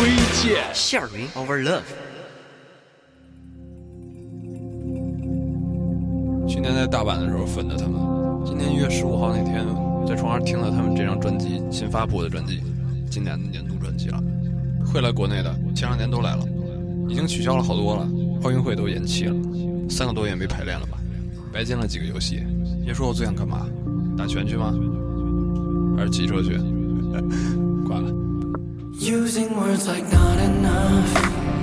推荐。Sharing our love。去年在大阪的时候粉的他们，今年一月十五号那天在床上听了他们这张专辑新发布的专辑，今年的年度专辑了。会来国内的，前两年都来了，已经取消了好多了，奥运会都延期了，三个多月没排练了吧？白进了几个游戏。别说我最想干嘛，打拳去吗？还是骑车去？挂了。Using words like not enough.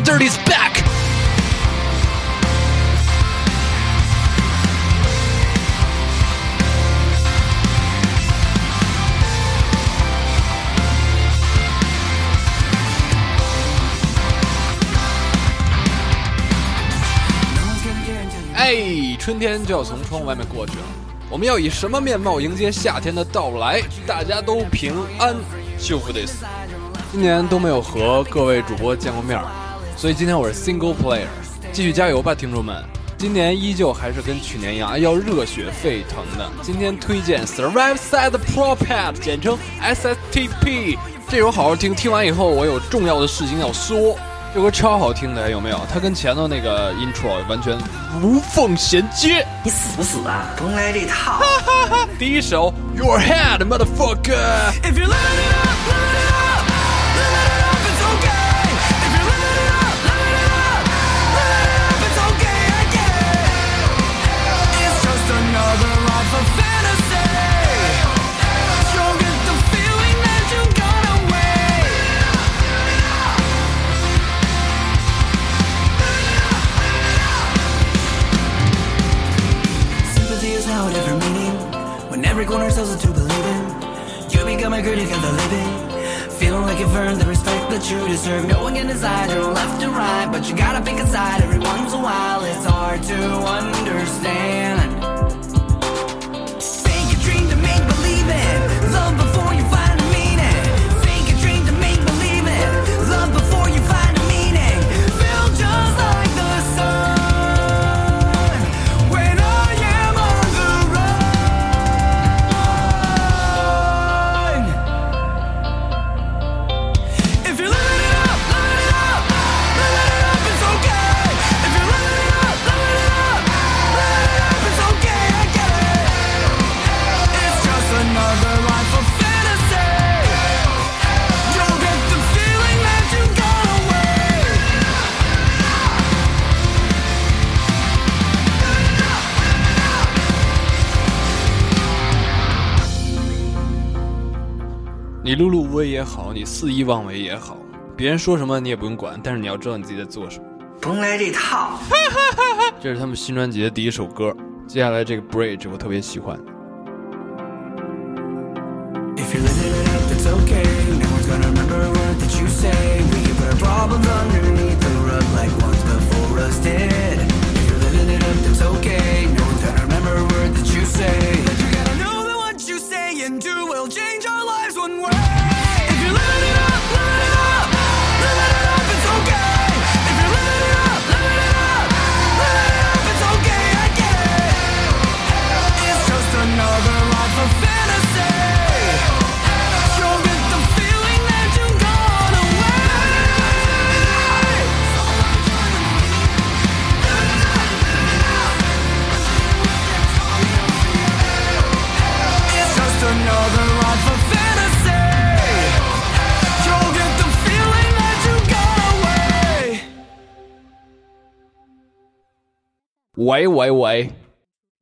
Dirty's back. 哎，春天就要从窗户外面过去了，我们要以什么面貌迎接夏天的到来？大家都平安，幸福 this。今年都没有和各位主播见过面，所以今天我是 single player，继续加油吧，听众们！今年依旧还是跟去年一样，要热血沸腾的。今天推荐 Survive Side Pro Pad，简称 SSTP，这首好好听，听完以后我有重要的事情要说。这歌超好听的，有没有？它跟前头那个 intro 完全无缝衔接。你死不死啊？甭来这套。第一首 Your Head Motherfucker。If you're Now whatever meaning. When every corner tells us to believe in. You become a critic of the living. Feeling like you've earned the respect that you deserve. No one can decide your left and right, but you gotta pick a side every once in a while. It's hard to understand. 好，你肆意妄为也好，别人说什么你也不用管，但是你要知道你自己在做什么。甭来这套。这是他们新专辑的第一首歌，接下来这个 bridge 我特别喜欢。If you're living it up, it's okay. No one's gonna remember a word that you say. We can put our problems underneath the rug like ones before us did. If you're living it up, it's okay. No one's gonna remember a word that you say. But you gotta know that what you say and do will change 喂喂喂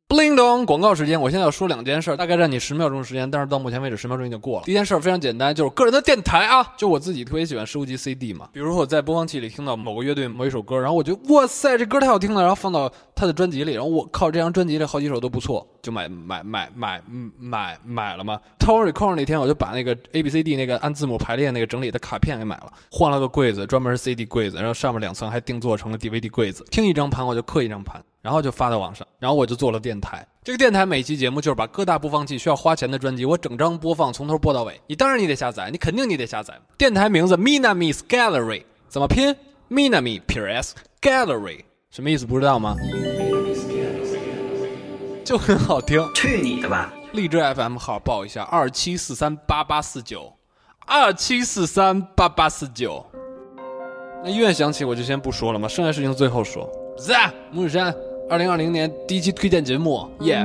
，bling 咚！广告时间，我现在要说两件事，大概占你十秒钟的时间，但是到目前为止十秒钟已经过了。第一件事非常简单，就是个人的电台啊，就我自己特别喜欢收集 CD 嘛，比如说我在播放器里听到某个乐队某一首歌，然后我觉得哇塞，这歌太好听了，然后放到他的专辑里，然后我靠，这张专辑里好几首都不错，就买买买买嗯买买了嘛。Tower Record 那天我就把那个 A B C D 那个按字母排列那个整理的卡片给买了，换了个柜子，专门是 CD 柜子，然后上面两层还定做成了 DVD 柜子，听一张盘我就刻一张盘。然后就发到网上，然后我就做了电台。这个电台每期节目就是把各大播放器需要花钱的专辑，我整张播放，从头播到尾。你当然你得下载，你肯定你得下载。电台名字 Minami's Gallery 怎么拼？Minami P S Gallery 什么意思？不知道吗？就很好听。去你的吧！荔枝 FM 号报一下：二七四三八八四九，二七四三八八四九。那音乐响起，我就先不说了嘛，剩下事情最后说。在木日山。二零二零年第一期推荐节目，耶！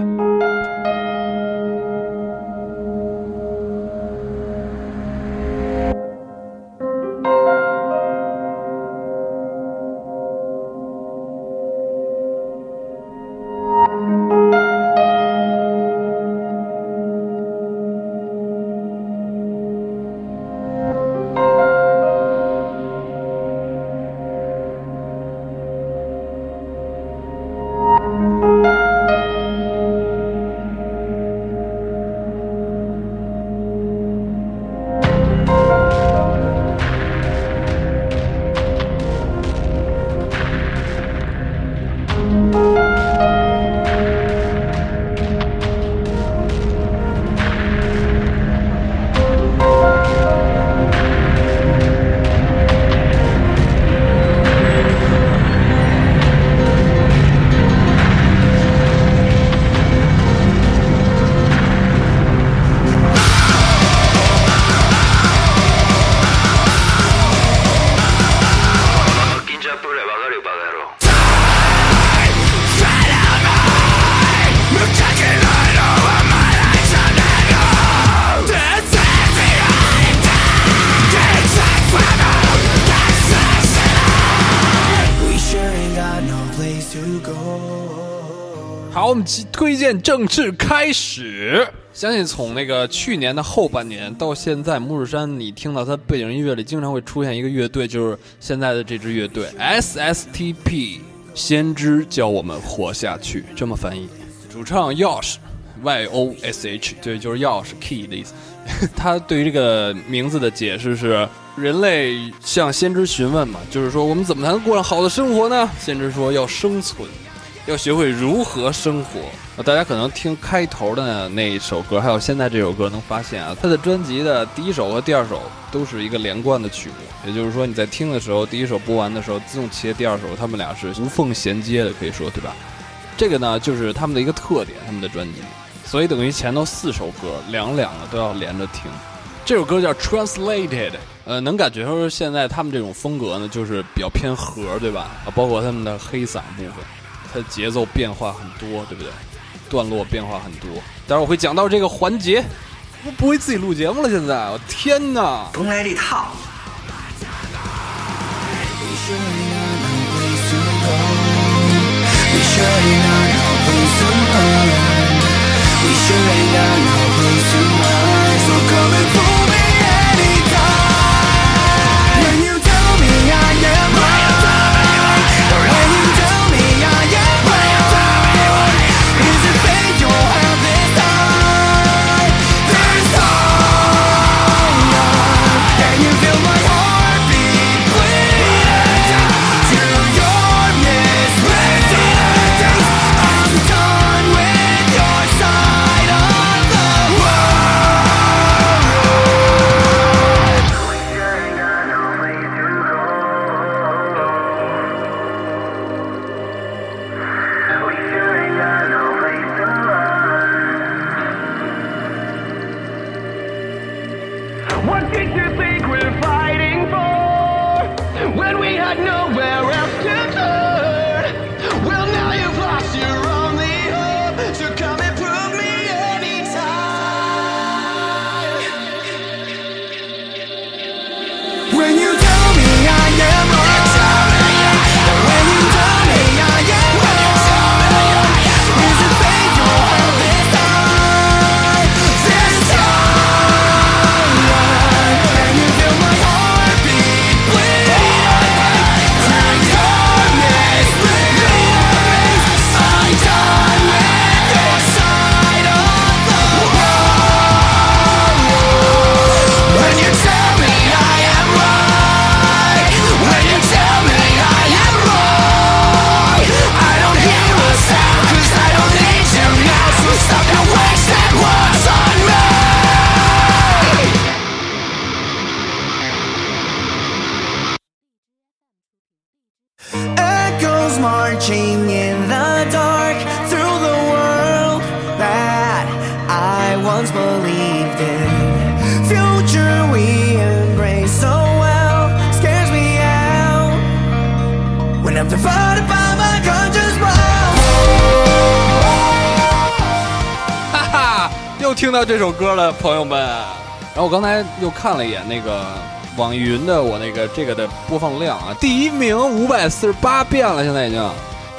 好，我们推荐正式开始。相信从那个去年的后半年到现在，木日山，你听到它背景音乐里经常会出现一个乐队，就是现在的这支乐队 SSTP，先知教我们活下去，这么翻译。主唱 Yosh Y O S H，对，就是钥匙 key 的意思。他对于这个名字的解释是：人类向先知询问嘛，就是说我们怎么才能过上好的生活呢？先知说要生存。要学会如何生活。大家可能听开头的那一首歌，还有现在这首歌，能发现啊，他的专辑的第一首和第二首都是一个连贯的曲目。也就是说，你在听的时候，第一首播完的时候，自动切第二首，他们俩是无缝衔接的，可以说对吧？这个呢，就是他们的一个特点，他们的专辑。所以等于前头四首歌两两的都要连着听。这首歌叫 Translated，呃，能感觉说现在他们这种风格呢，就是比较偏和，对吧？啊，包括他们的黑嗓部分。它的节奏变化很多，对不对？段落变化很多，但是我会讲到这个环节。我不会自己录节目了，现在，我天哪！甭来这套。We should have. We should. 了，朋友们。然后我刚才又看了一眼那个网易云的我那个这个的播放量啊，第一名五百四十八遍了，现在已经。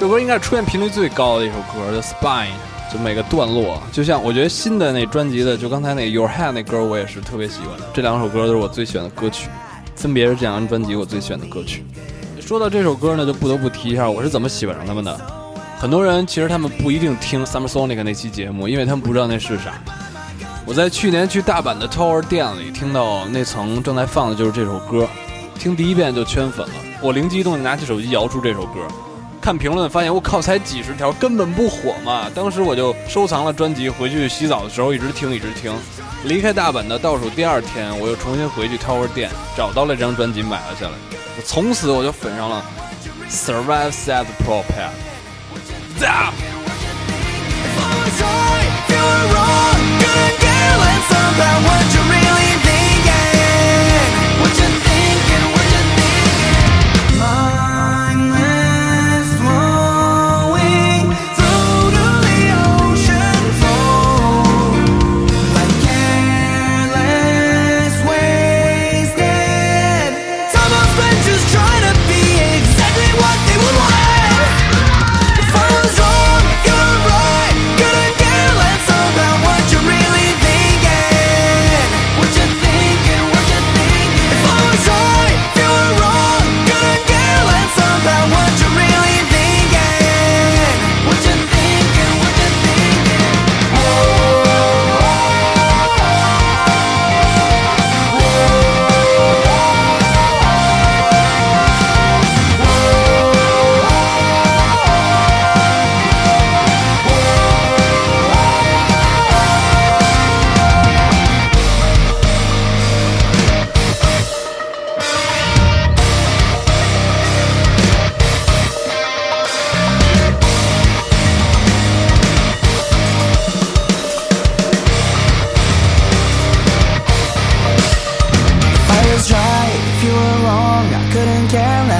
这歌应该是出现频率最高的一首歌，叫《Spine》，就每个段落，就像我觉得新的那专辑的，就刚才那《Your Hand》那歌，我也是特别喜欢的。这两首歌都是我最喜欢的歌曲，分别是这两张专辑我最喜欢的歌曲。说到这首歌呢，就不得不提一下我是怎么喜欢上他们的。很多人其实他们不一定听 Summer Sonic 那期节目，因为他们不知道那是啥。我在去年去大阪的 Tower 店里听到那层正在放的就是这首歌，听第一遍就圈粉了。我灵机一动，拿起手机摇出这首歌，看评论发现我靠，才几十条，根本不火嘛。当时我就收藏了专辑，回去洗澡的时候一直听一直听。离开大阪的倒数第二天，我又重新回去 Tower 店找到了这张专辑买了下来。从此我就粉上了 Survive Sad Propel。Zap！turns what you really think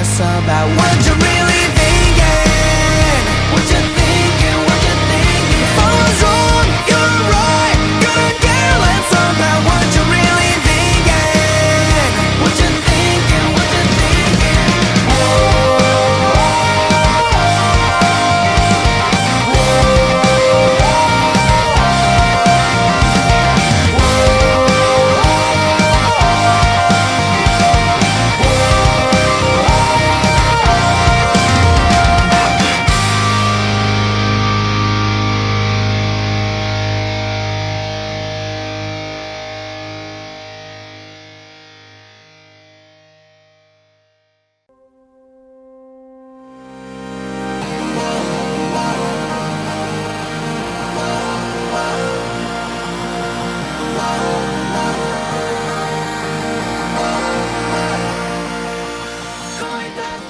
us about one.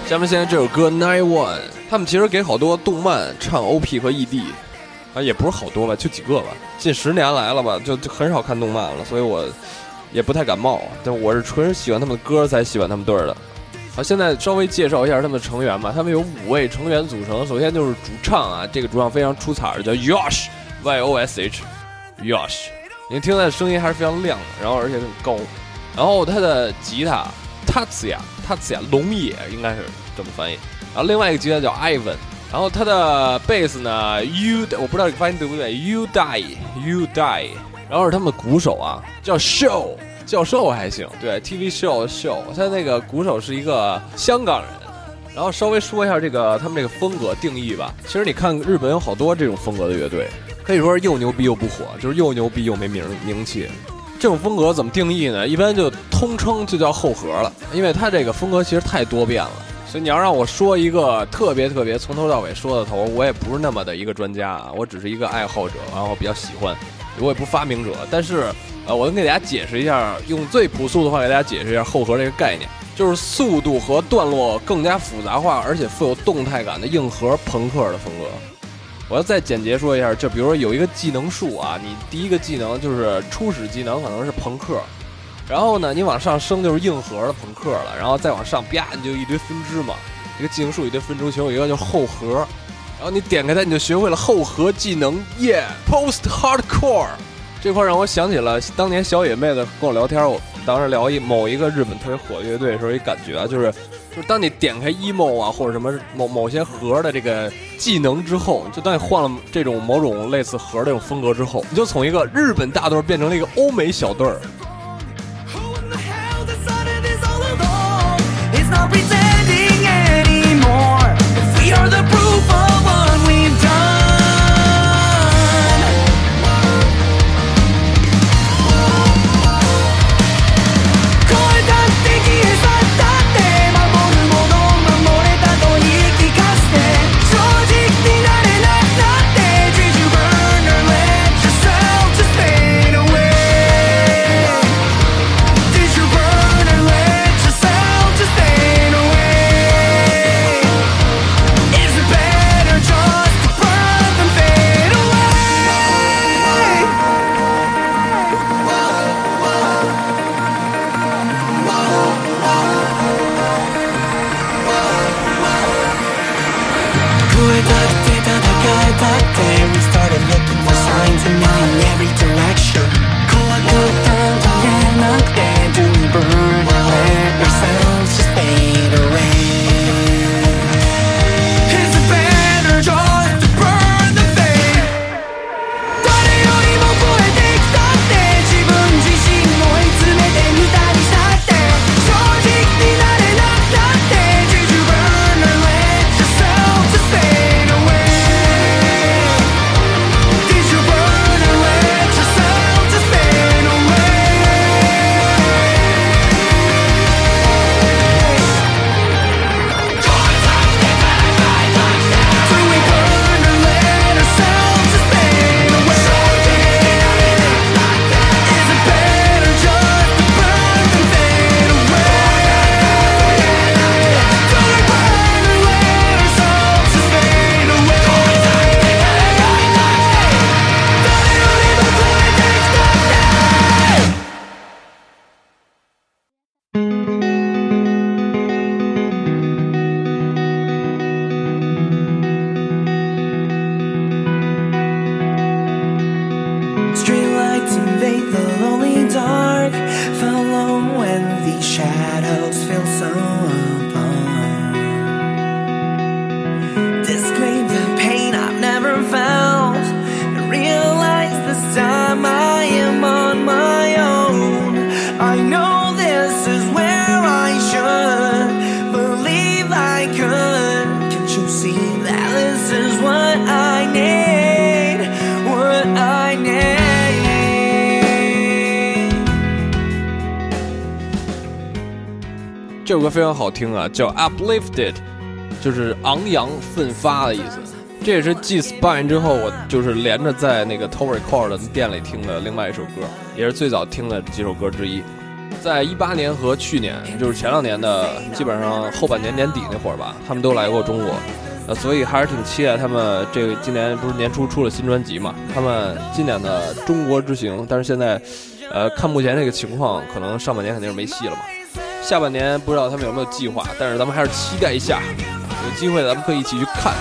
下面现在这首歌《Nine One》，他们其实给好多动漫唱 OP 和 ED，啊，也不是好多吧，就几个吧。近十年来了吧，就就很少看动漫了，所以我也不太感冒。但我是纯喜欢他们的歌才喜欢他们队儿的。好，现在稍微介绍一下他们的成员吧。他们有五位成员组成，首先就是主唱啊，这个主唱非常出彩的，叫 Yosh，Y O S H，Yosh。您听他的声音还是非常亮的，然后而且很高。然后他的吉他 Tatsuya，Tatsuya 龙野应该是这么翻译。然后另外一个吉他叫 Ivan，然后他的贝斯呢 U，我不知道这个发音对不对，U Die，U Die。然后是他们的鼓手啊，叫 Show，教授还行，对，TV Show Show，他那个鼓手是一个香港人。然后稍微说一下这个他们这个风格定义吧。其实你看日本有好多这种风格的乐队，可以说是又牛逼又不火，就是又牛逼又没名名气。这种风格怎么定义呢？一般就通称就叫后核了，因为它这个风格其实太多变了。所以你要让我说一个特别特别从头到尾说到头，我也不是那么的一个专家啊，我只是一个爱好者，然后比较喜欢，我也不发明者。但是呃，我能给大家解释一下，用最朴素的话给大家解释一下后核这个概念，就是速度和段落更加复杂化，而且富有动态感的硬核朋克的风格。我要再简洁说一下，就比如说有一个技能树啊，你第一个技能就是初始技能可能是朋克，然后呢你往上升就是硬核的朋克了，然后再往上啪你就一堆分支嘛。一个技能术一堆分支，其中有一个就是后核，然后你点开它，你就学会了后核技能耶、Post Hardcore 这块让我想起了当年小野妹子跟我聊天，我当时聊一某一个日本特别火的乐队的时候，一感觉啊，就是就当你点开 emo 啊或者什么某某些盒的这个技能之后，就当你换了这种某种类似盒的这种风格之后，你就从一个日本大队变成了一个欧美小队儿。非常好听啊，叫 Uplifted，就是昂扬奋发的意思。这也是继 Spine 之后，我就是连着在那个 Tower Record 的店里听的另外一首歌，也是最早听的几首歌之一。在一八年和去年，就是前两年的，基本上后半年年底那会儿吧，他们都来过中国，呃，所以还是挺期待他们这个今年不是年初出了新专辑嘛？他们今年的中国之行，但是现在，呃，看目前这个情况，可能上半年肯定是没戏了嘛。下半年不知道他们有没有计划，但是咱们还是期待一下，有机会咱们可以一起去看。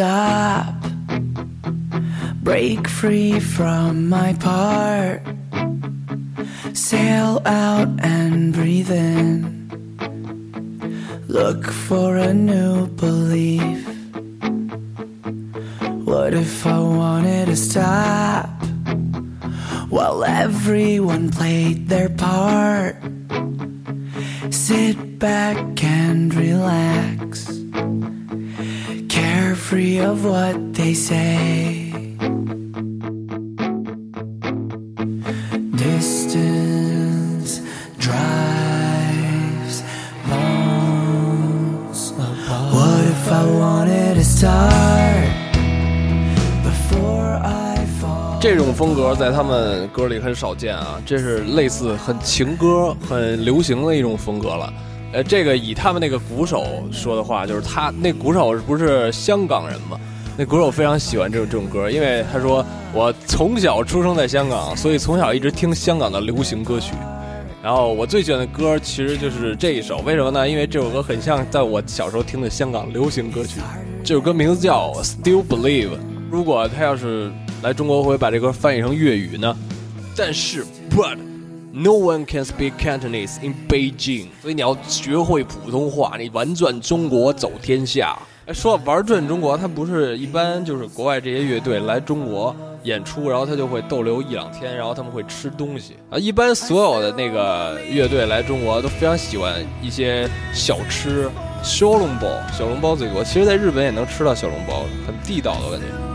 Stop? Break free from my part. Sail out and breathe in. Look for a new belief. What if I wanted to stop? While everyone played their part. Sit back and relax of what they say. Start, 这种风格在他们歌里很少见啊，这是类似很情歌、很流行的一种风格了。呃，这个以他们那个鼓手说的话，就是他那鼓手不是香港人吗？那鼓手非常喜欢这种这种歌，因为他说我从小出生在香港，所以从小一直听香港的流行歌曲。然后我最喜欢的歌其实就是这一首，为什么呢？因为这首歌很像在我小时候听的香港流行歌曲。这首歌名字叫《Still Believe》。如果他要是来中国会把这歌翻译成粤语呢？但是，but no one can speak Cantonese in Beijing，所以你要学会普通话，你玩转中国走天下。哎，说到玩转中国，他不是一般就是国外这些乐队来中国演出，然后他就会逗留一两天，然后他们会吃东西啊。一般所有的那个乐队来中国都非常喜欢一些小吃，小笼包，小笼包最多。其实，在日本也能吃到小笼包，很地道的感觉。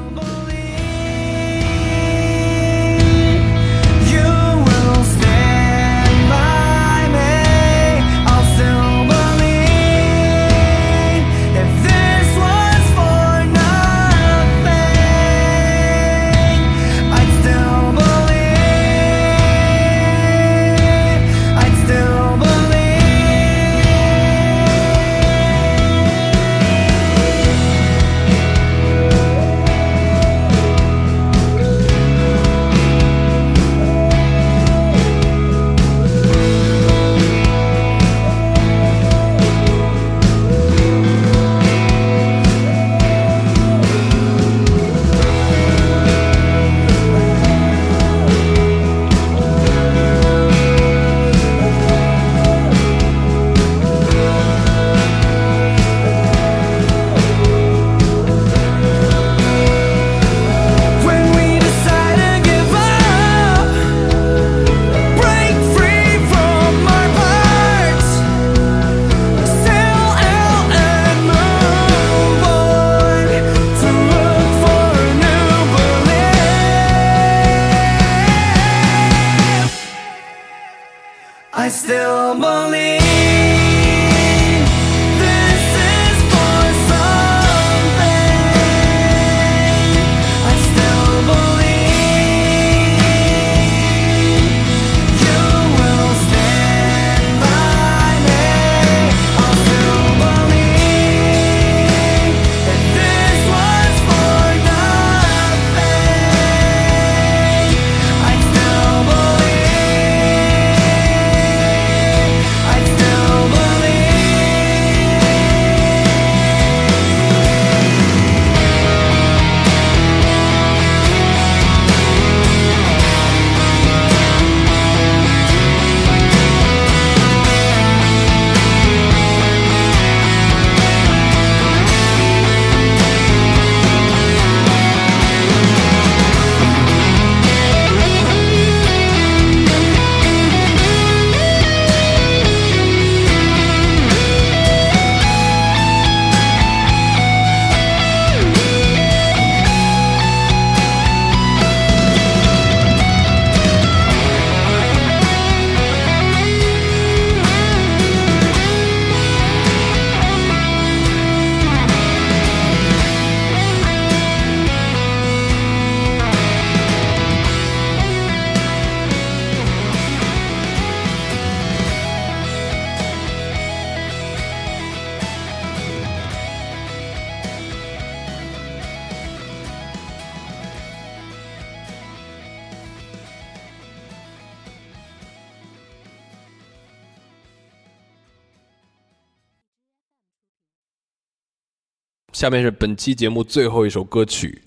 下面是本期节目最后一首歌曲，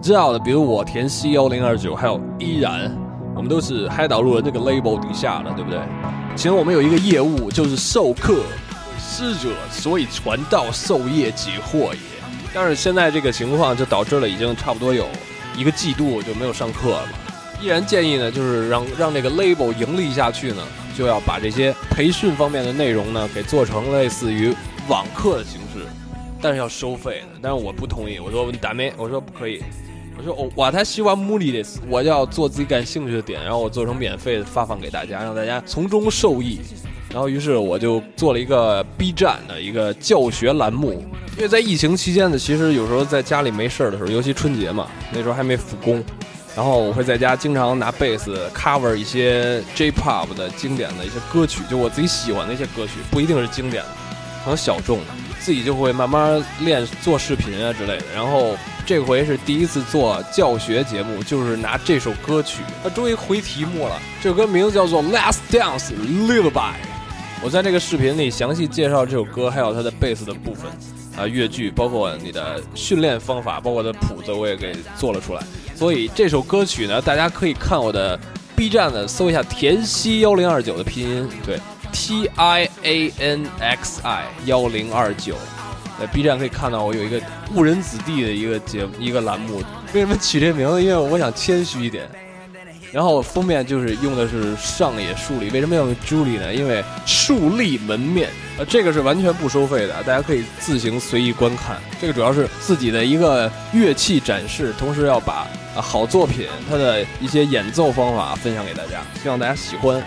知道的，比如我田西幺零二九，还有依然，我们都是嗨岛路人这个 label 底下的，对不对？其实我们有一个业务就是授课，师者，所以传道授业解惑也。但是现在这个情况就导致了已经差不多有一个季度就没有上课了。依然建议呢，就是让让这个 label 盈利下去呢，就要把这些培训方面的内容呢给做成类似于网课的形，但是要收费的。但是我不同意，我说打没，我说不可以。我说我我他希望目的的，我要做自己感兴趣的点，然后我做成免费的发放给大家，让大家从中受益。然后于是我就做了一个 B 站的一个教学栏目，因为在疫情期间呢，其实有时候在家里没事儿的时候，尤其春节嘛，那时候还没复工，然后我会在家经常拿贝斯 cover 一些 J-pop 的经典的一些歌曲，就我自己喜欢的一些歌曲，不一定是经典的，可能小众的，自己就会慢慢练做视频啊之类的。然后这回是第一次做教学节目，就是拿这首歌曲，它终于回题目了。这首歌名字叫做《Last Dance Lullaby》。我在这个视频里详细介绍这首歌，还有它的贝斯的部分，啊，乐句，包括你的训练方法，包括的谱子，我也给做了出来。所以这首歌曲呢，大家可以看我的 B 站的，搜一下田西幺零二九的拼音，对，T I A N X I 幺零二九，在 B 站可以看到我有一个误人子弟的一个节一个栏目。为什么取这名字？因为我想谦虚一点。然后封面就是用的是上野树里，为什么要用 Julie 呢？因为树立门面，呃，这个是完全不收费的，大家可以自行随意观看。这个主要是自己的一个乐器展示，同时要把好作品它的一些演奏方法分享给大家，希望大家喜欢，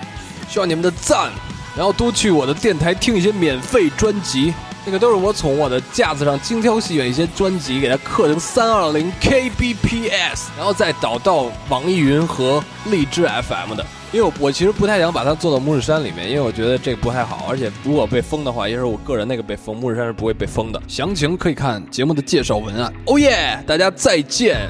需要你们的赞，然后多去我的电台听一些免费专辑。那个都是我从我的架子上精挑细选一些专辑，给它刻成三二零 kbps，然后再导到网易云和荔枝 FM 的。因为我我其实不太想把它做到拇指山里面，因为我觉得这不太好，而且如果被封的话，也是我个人那个被封，拇指山是不会被封的。详情可以看节目的介绍文案。哦耶，大家再见。